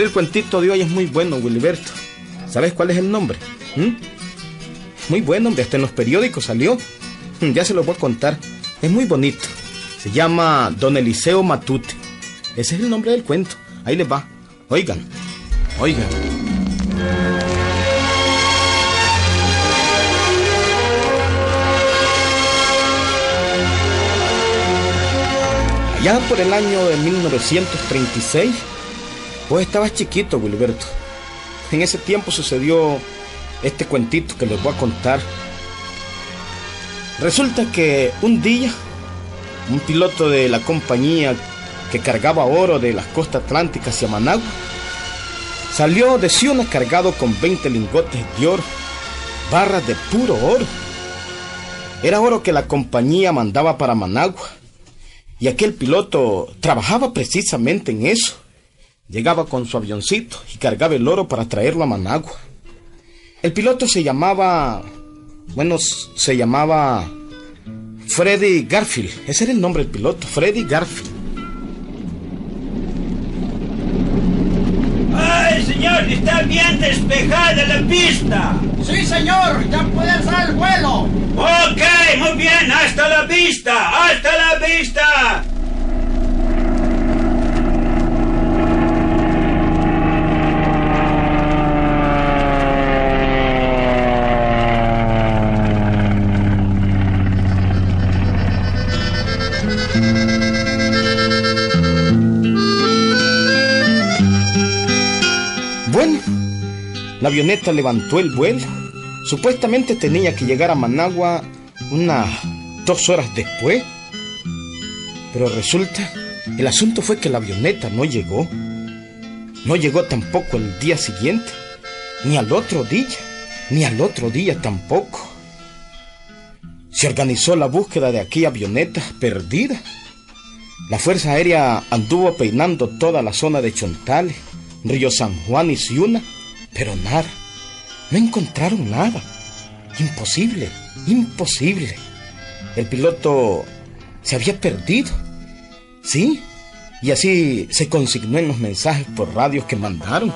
El cuentito de hoy es muy bueno, Wilberto. ¿Sabes cuál es el nombre? ¿Mm? Muy bueno, hombre, hasta en los periódicos salió. Ya se lo voy a contar. Es muy bonito. Se llama Don Eliseo Matute. Ese es el nombre del cuento. Ahí les va. Oigan, oigan. Allá por el año de 1936, vos estabas chiquito, Wilberto. En ese tiempo sucedió este cuentito que les voy a contar. Resulta que un día, un piloto de la compañía que cargaba oro de las costas atlánticas hacia Managua, salió de Ciuna cargado con 20 lingotes de oro, barras de puro oro. Era oro que la compañía mandaba para Managua. Y aquel piloto trabajaba precisamente en eso. Llegaba con su avioncito y cargaba el oro para traerlo a Managua. El piloto se llamaba... Bueno, se llamaba... Freddy Garfield. Ese era el nombre del piloto, Freddy Garfield. ¡Ay, señor! ¡Está bien despejada la pista! Sí, señor, ya puede alzar el vuelo. Ok, muy bien, hasta la vista, hasta la vista. Avioneta levantó el vuelo. Supuestamente tenía que llegar a Managua unas dos horas después. Pero resulta, el asunto fue que la avioneta no llegó. No llegó tampoco el día siguiente, ni al otro día, ni al otro día tampoco. Se organizó la búsqueda de aquella avioneta perdida. La Fuerza Aérea anduvo peinando toda la zona de Chontales, Río San Juan y Ciuna, pero nada. No encontraron nada. Imposible, imposible. El piloto se había perdido. Sí, y así se consignó en los mensajes por radios que mandaron.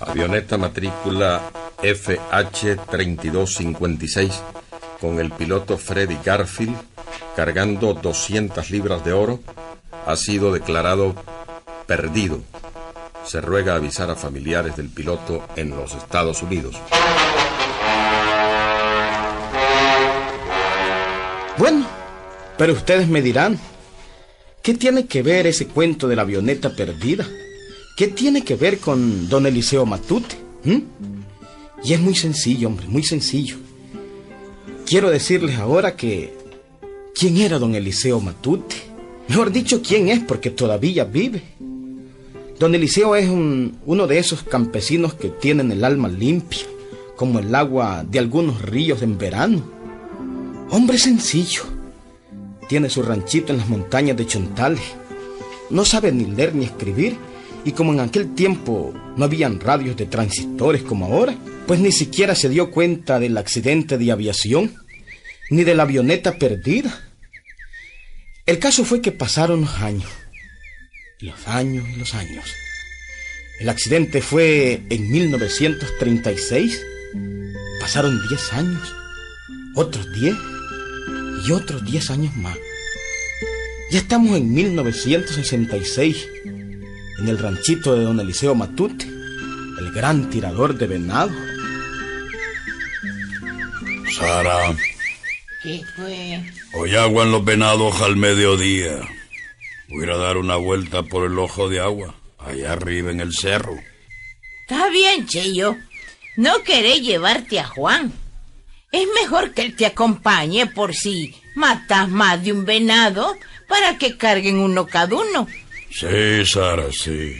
Avioneta matrícula FH3256 con el piloto Freddy Garfield cargando 200 libras de oro ha sido declarado perdido. Se ruega avisar a familiares del piloto en los Estados Unidos. Bueno, pero ustedes me dirán, ¿qué tiene que ver ese cuento de la avioneta perdida? ¿Qué tiene que ver con don Eliseo Matute? ¿Mm? Y es muy sencillo, hombre, muy sencillo. Quiero decirles ahora que... ¿Quién era don Eliseo Matute? Mejor dicho, ¿quién es? Porque todavía vive. Don Eliseo es un- uno de esos campesinos que tienen el alma limpia, como el agua de algunos ríos en verano. Hombre sencillo. Tiene su ranchito en las montañas de Chontales. No sabe ni leer ni escribir. Y como en aquel tiempo no habían radios de transistores como ahora, pues ni siquiera se dio cuenta del accidente de aviación, ni de la avioneta perdida. El caso fue que pasaron los años. Los años y los años. El accidente fue en 1936. Pasaron 10 años. Otros 10 y otros 10 años más. Ya estamos en 1966, en el ranchito de don Eliseo Matute, el gran tirador de venado. Sara, ¿Qué fue? hoy agua en los venados al mediodía. Voy a dar una vuelta por el ojo de agua, allá arriba en el cerro. Está bien, Cheyo. No querés llevarte a Juan. Es mejor que él te acompañe por si matas más de un venado para que carguen uno cada uno. Sí, Sara, sí.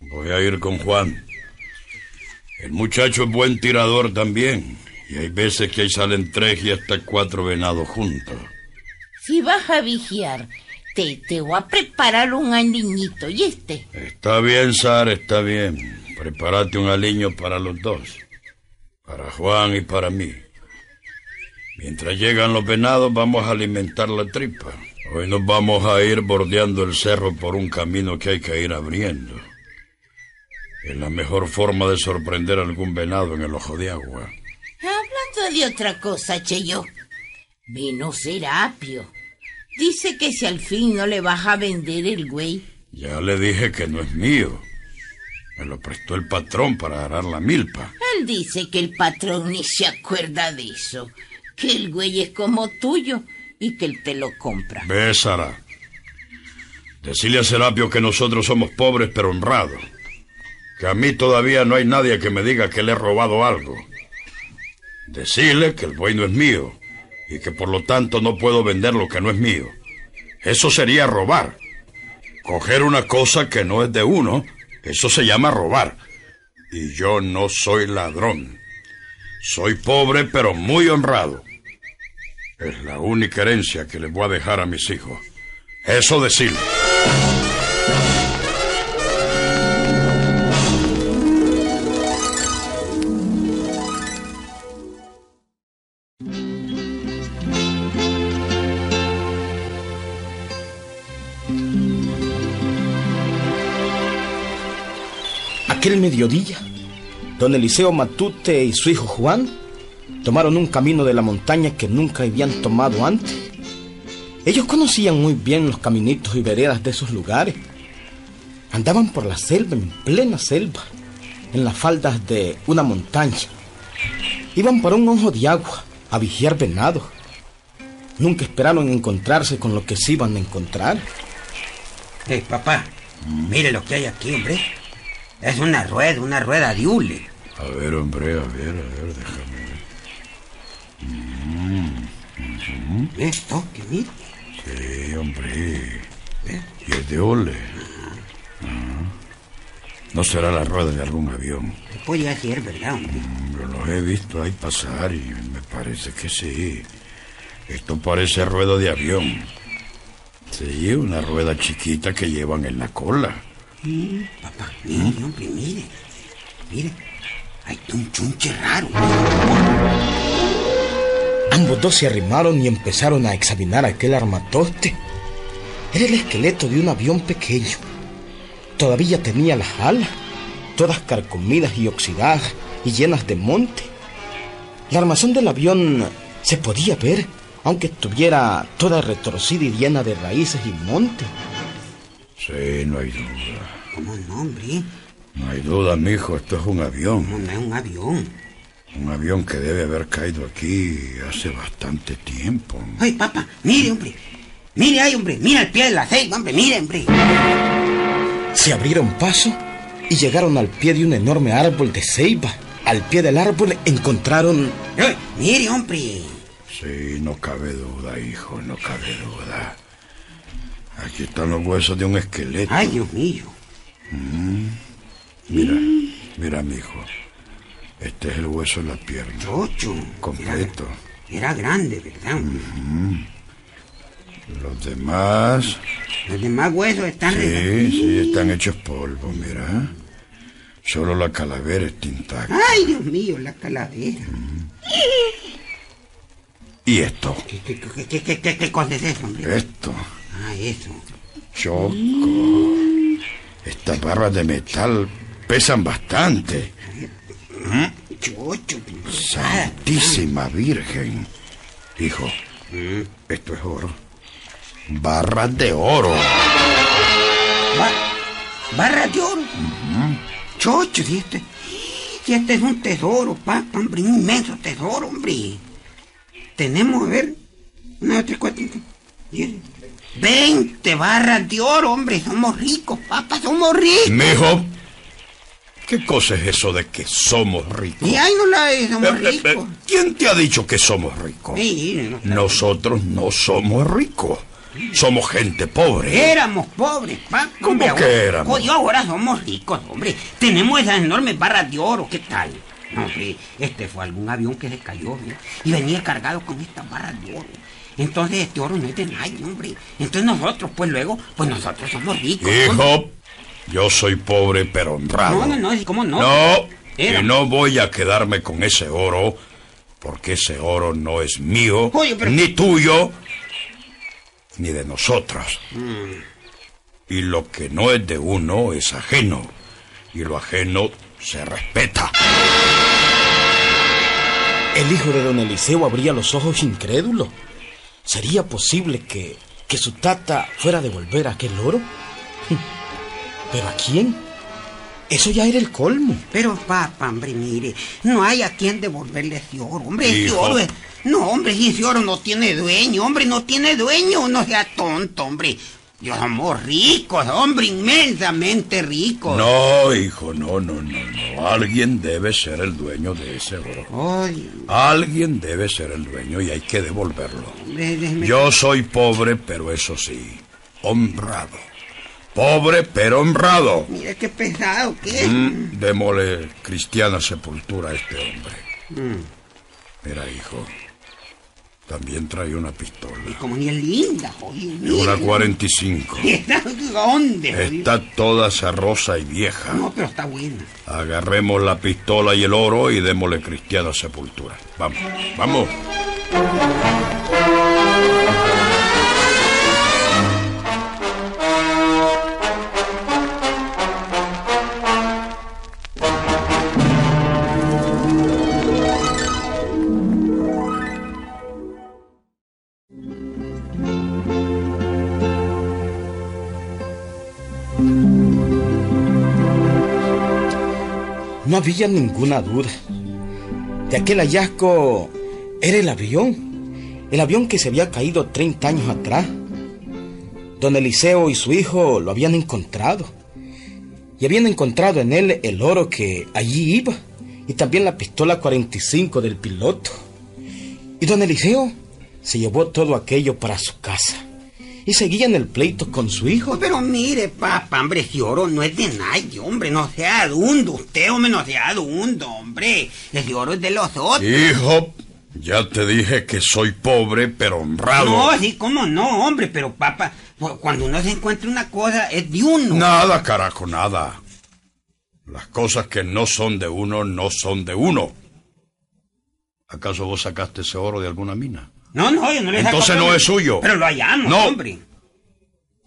Voy a ir con Juan. El muchacho es buen tirador también. Y hay veces que ahí salen tres y hasta cuatro venados juntos. Si vas a vigiar, te, te voy a preparar un aliñito, ¿y este? Está bien, Sara, está bien. Prepárate un aliño para los dos. Para Juan y para mí. Mientras llegan los venados, vamos a alimentar la tripa. Hoy nos vamos a ir bordeando el cerro por un camino que hay que ir abriendo. Es la mejor forma de sorprender a algún venado en el ojo de agua. Hablando de otra cosa, Cheyo. Vino Serapio. Dice que si al fin no le vas a vender el güey. Ya le dije que no es mío. Me lo prestó el patrón para arar la milpa. Él dice que el patrón ni se acuerda de eso. Que el güey es como tuyo y que él te lo compra. Ve, Sara. Decirle a Serapio que nosotros somos pobres pero honrados. Que a mí todavía no hay nadie que me diga que le he robado algo. Decirle que el buey no es mío y que por lo tanto no puedo vender lo que no es mío. Eso sería robar. Coger una cosa que no es de uno, eso se llama robar. Y yo no soy ladrón. Soy pobre pero muy honrado. Es la única herencia que les voy a dejar a mis hijos. Eso decirle. Aquel mediodía, don Eliseo Matute y su hijo Juan tomaron un camino de la montaña que nunca habían tomado antes. Ellos conocían muy bien los caminitos y veredas de esos lugares. Andaban por la selva, en plena selva, en las faldas de una montaña. Iban por un ojo de agua a vigiar venados. Nunca esperaron encontrarse con lo que se iban a encontrar. Hey, papá, mire lo que hay aquí, hombre. Es una rueda, una rueda de hule. A ver, hombre, a ver, a ver, déjame ver. Esto, que mire. Sí, hombre. Y es de ole. Ah. No será la rueda de algún avión. Podría ser, ¿verdad, hombre? Yo los he visto ahí pasar y me parece que sí. Esto parece rueda de avión. Sí, una rueda chiquita que llevan en la cola. Papá, mire, hombre, mire. Mire, hay un chunche raro. Ambos dos se arrimaron y empezaron a examinar aquel armatoste. Era el esqueleto de un avión pequeño. Todavía tenía las alas, todas carcomidas y oxidadas y llenas de monte. La armazón del avión se podía ver, aunque estuviera toda retorcida y llena de raíces y monte. Sí, no hay duda. ¿Cómo no, hombre? No hay duda, mijo, esto es un avión. No, no es un avión. Un avión que debe haber caído aquí hace bastante tiempo. Ay, papá, mire, hombre. Mire ahí, hombre. Mira el pie de la ceiba, hombre. Mire, hombre. Se abrieron paso y llegaron al pie de un enorme árbol de ceiba. Al pie del árbol encontraron... Ay, mire, hombre. Sí, no cabe duda, hijo, no cabe duda. Aquí están los huesos de un esqueleto. Ay, Dios mío. Mira, mira, mijo. Este es el hueso de la pierna. Chocho. Completo. Era, era grande, ¿verdad? hombre? Los demás, Los demás huesos están... sí, sí, están hechos polvo, mira. Solo la calavera está intacta. Ay, Dios mío, la calavera. ¿Y esto? ¿Qué, qué, qué, qué, qué, qué- qué cosa es eso, hombre? Esto. Ah, eso. Choco. Estas barras de metal pesan bastante. Chocho. Santísima Virgen. Hijo, esto es oro. Barras de oro. Ba- barra de oro. Chocho, si este, si este es un tesoro, papá, hombre, un inmenso tesoro, hombre. Tenemos, a ver, una, tres, cuatro, cinco, diez, veinte barras de oro, hombre. Somos ricos, papá, somos ricos. Mijo, ¿qué cosa es eso de que somos ricos? Y ahí no la es, somos Eh, eh, eh, ricos. ¿Quién te ha dicho que somos ricos? Sí, no, Nosotros no somos ricos. Somos gente pobre. Éramos pobres, papá. ¿Cómo hombre, que ahora- éramos? Oye, ahora somos ricos, hombre. Tenemos esas enormes barras de oro, ¿qué tal? No, hombre, este fue algún avión que se cayó, ¿no? Y venía cargado con estas barras de oro. Entonces este oro no es de nadie, hombre. Entonces nosotros, pues luego, pues nosotros somos ricos. hombre. Hijo, yo soy pobre pero honrado. No, no, no, ¿cómo no? No, Era- y no voy a quedarme con ese oro, porque ese oro no es mío, Oye, pero- ni tuyo, ni de nosotros. Y lo que no es de uno es ajeno. Y lo ajeno se respeta. El hijo de don Eliseo abría los ojos incrédulo. ¿Sería posible que, que su tata fuera a devolver aquel oro? ¿Pero a quién? Eso ya era el colmo. Pero, papá, hombre, mire, no hay a quien devolverle ese oro. Hombre, ese Hijo. oro es... No, hombre, ese oro no tiene dueño, hombre, no tiene dueño. No sea tonto, hombre. Yo somos ricos, hombre, inmensamente ricos. No, hijo, no, no, no, no. Alguien debe ser el dueño de ese oro. Alguien debe ser el dueño y hay que devolverlo. déjeme- Yo soy pobre, pero eso sí, honrado. Pobre, pero honrado. Mire qué pesado que. Mm, démosle cristiana sepultura a este hombre. Mira, hijo, también trae una pistola. Como ni es linda, jodido. Es una mire. 45. ¿Está dónde, jodido? Está toda cerrosa y vieja. No, pero está buena. Agarremos la pistola y el oro y démosle cristiana sepultura. Vamos, vamos. No había ninguna duda. De aquel hallazgo era el avión. El avión que se había caído 30 años atrás. Don Eliseo y su hijo lo habían encontrado. Y habían encontrado en él el oro que allí iba. Y también la pistola 45 del piloto. Y don Eliseo se llevó todo aquello para su casa. Y seguía en el pleito con su hijo. Oh, Pero mire, papá, hombre, ese oro no es de nadie, hombre. No sea adundo. Usted, hombre, no sea adundo, hombre. Ese oro es de los otros. Hijo, ya te dije que soy pobre, pero honrado. No, sí, cómo no, hombre. Pero, papá, cu- cuando uno se encuentra una cosa, es de uno. Nada, carajo, nada. Las cosas que no son de uno, no son de uno. ¿Acaso vos sacaste ese oro de alguna mina? No, no, yo no le Entonces no es suyo. Pero lo hallamos, No. hombre.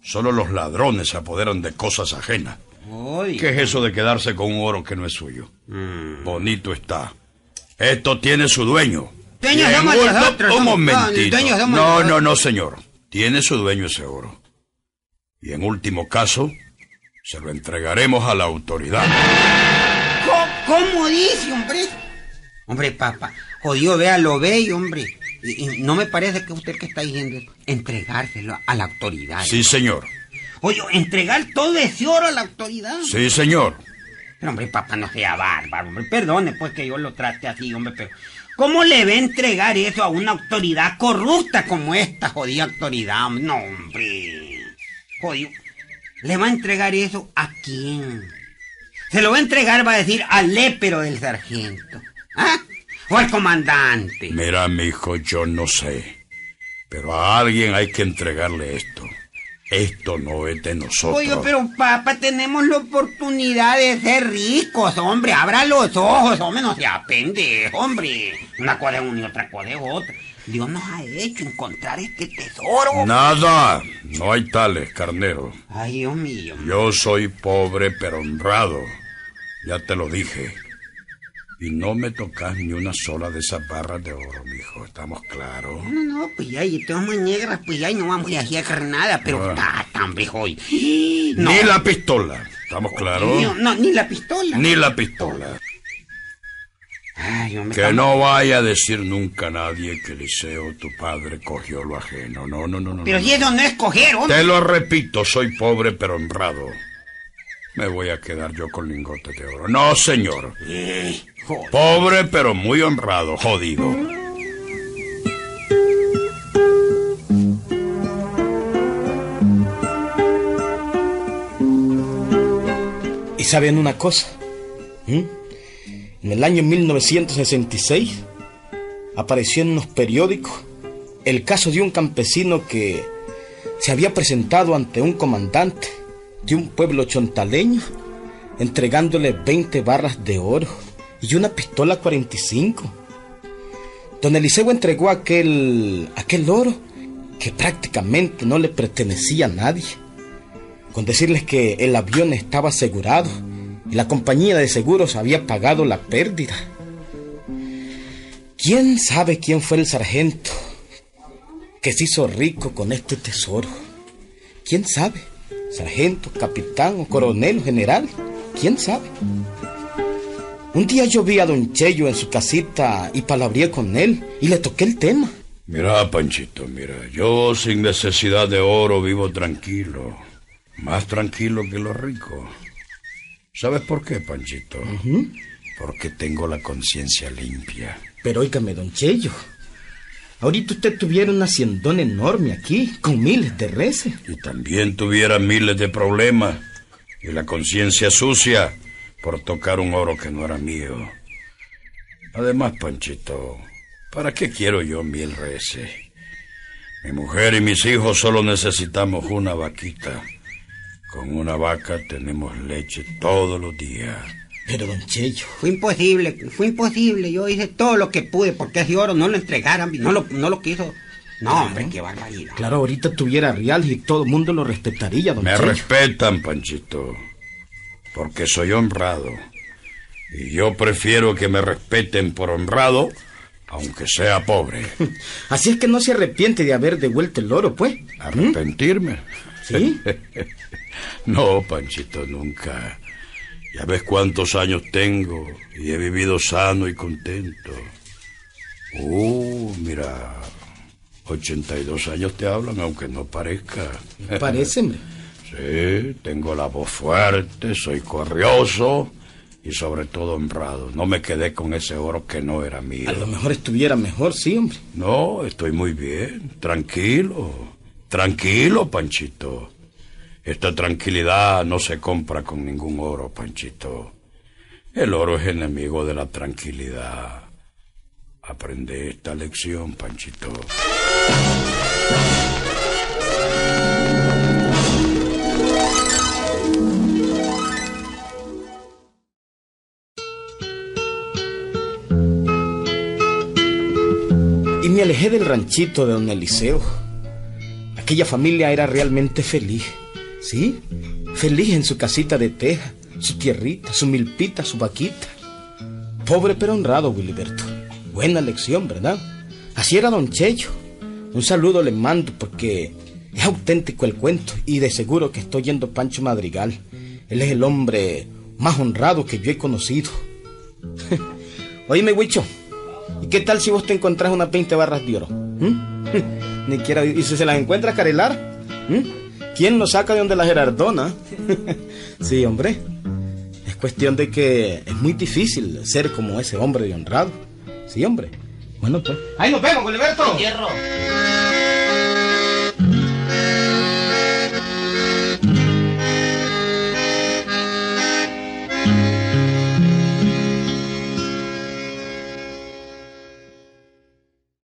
Solo los ladrones se apoderan de cosas ajenas. ¿Qué es eso de quedarse con un oro que no es suyo? Mm. Bonito está. Esto tiene su dueño. Dueños somos nosotros, Un somos- no, momentito. No, no, no, señor. Tiene su dueño ese oro. Y en último caso, se lo entregaremos a la autoridad. ¿Cómo dice, hombre? Hombre, papá, jodido, vea lo bello, hombre. Y, y no me parece que usted que está diciendo es entregárselo a la autoridad. Sí, señor. Oye, entregar todo ese oro a la autoridad. Sí, señor. Pero, hombre, papá, no sea bárbaro, hombre. Perdone, pues, que yo lo trate así, hombre, pero... ¿Cómo le va a entregar eso a una autoridad corrupta como esta jodida autoridad? No, hombre. Jodido. ¿Le va a entregar eso a quién? Se lo va a entregar, va a decir, al lépero del sargento. ¿Ah? O al comandante. Mira, mijo, yo no sé. Pero a alguien hay que entregarle esto. Esto no es de nosotros. Oye, pero papá, tenemos la oportunidad de ser ricos, hombre. Abra los ojos, hombre, no sea pendejo, hombre. Una cosa es una y otra cosa es otra. Dios nos ha hecho encontrar este tesoro. Nada. No hay tales, carnero. Ay, Dios mío. Yo soy pobre pero honrado. Ya te lo dije. Y no me tocas ni una sola de esas barras de oro, mijo. ¿Estamos claros? No, no, pues ya, y todas negras, pues ya, y no vamos a hacer nada, pero Ah. está tan viejo hoy. No, Ni la pistola. ¿Estamos claros? no, no, ni la pistola. Ni la pistola. Ay, hombre, Que no vaya a decir nunca a nadie que Eliseo, tu padre, cogió lo ajeno. No, no, no, no. Pero no. si eso no es coger, hombre. Te lo repito, soy pobre pero honrado. Me voy a quedar yo con lingotes de oro. No, señor. Eh. Pobre pero muy honrado, jodido. ¿Y saben una cosa? En el año 1966 apareció en unos periódicos el caso de un campesino que se había presentado ante un comandante de un pueblo chontaleño entregándole 20 barras de oro y una pistola 45. Don Eliseo entregó aquel, aquel oro que prácticamente no le pertenecía a nadie. Con decirles que el avión estaba asegurado y la compañía de seguros había pagado la pérdida. ¿Quién sabe quién fue el sargento que se hizo rico con este tesoro? ¿Quién sabe? ¿Sargento, capitán coronel general? ¿Quién sabe? Un día yo vi a don Cheyo en su casita y palabré con él y le toqué el tema. Mira, Panchito, mira, yo sin necesidad de oro vivo tranquilo, más tranquilo que los ricos. ¿Sabes por qué, Panchito? Porque tengo la conciencia limpia. Pero óigame, don Cheyo, ahorita usted tuviera una haciendón enorme aquí, con miles de reses. Y también tuviera miles de problemas y la conciencia sucia por tocar un oro que no era mío. Además, Panchito, ¿para qué quiero yo mil reses? Mi mujer y mis hijos solo necesitamos una vaquita. Con una vaca tenemos leche todos los días. Pero don Cheyo, Fue imposible, fue imposible. Yo hice todo lo que pude porque ese oro no lo entregaran, no lo, no lo quiso. No, hombre, qué barbaridad. claro, ahorita tuviera real y todo el mundo lo respetaría, don Me Cheyo. respetan, Panchito, porque soy honrado. Y yo prefiero que me respeten por honrado, aunque sea pobre. Así es que no se arrepiente de haber devuelto el oro, pues. ¿Arrepentirme? ¿Sí? No, Panchito, nunca. Ya ves cuántos años tengo y he vivido sano y contento. Uh, mira, 82 años te hablan, aunque no parezca. Parece, hombre. Sí, tengo la voz fuerte, soy corrioso y sobre todo honrado. No me quedé con ese oro que no era mío. A lo mejor estuviera mejor, sí, hombre. No, estoy muy bien, tranquilo, tranquilo, Panchito. Esta tranquilidad no se compra con ningún oro, Panchito. El oro es enemigo de la tranquilidad. Aprende esta lección, Panchito. Alejé del ranchito de don Eliseo. Aquella familia era realmente feliz. ¿Sí? Feliz en su casita de teja, su tierrita, su milpita, su vaquita. Pobre pero honrado, Wiliberto. Buena lección, ¿verdad? Así era don Cheyo. Un saludo le mando porque es auténtico el cuento y de seguro que estoy yendo Pancho Madrigal. Él es el hombre más honrado que yo he conocido. Oíme, Huicho, ¿y qué tal si vos te encontrás unas 20 barras de oro? ¿Mm? Ni quiera, ¿y si se las encuentra Carelar? ¿Mm? ¿Quién lo saca de donde la Gerardona? sí, hombre. Es cuestión de que es muy difícil ser como ese hombre de honrado. Sí, hombre. Bueno, pues. ¡Ahí nos vemos, Gilberto!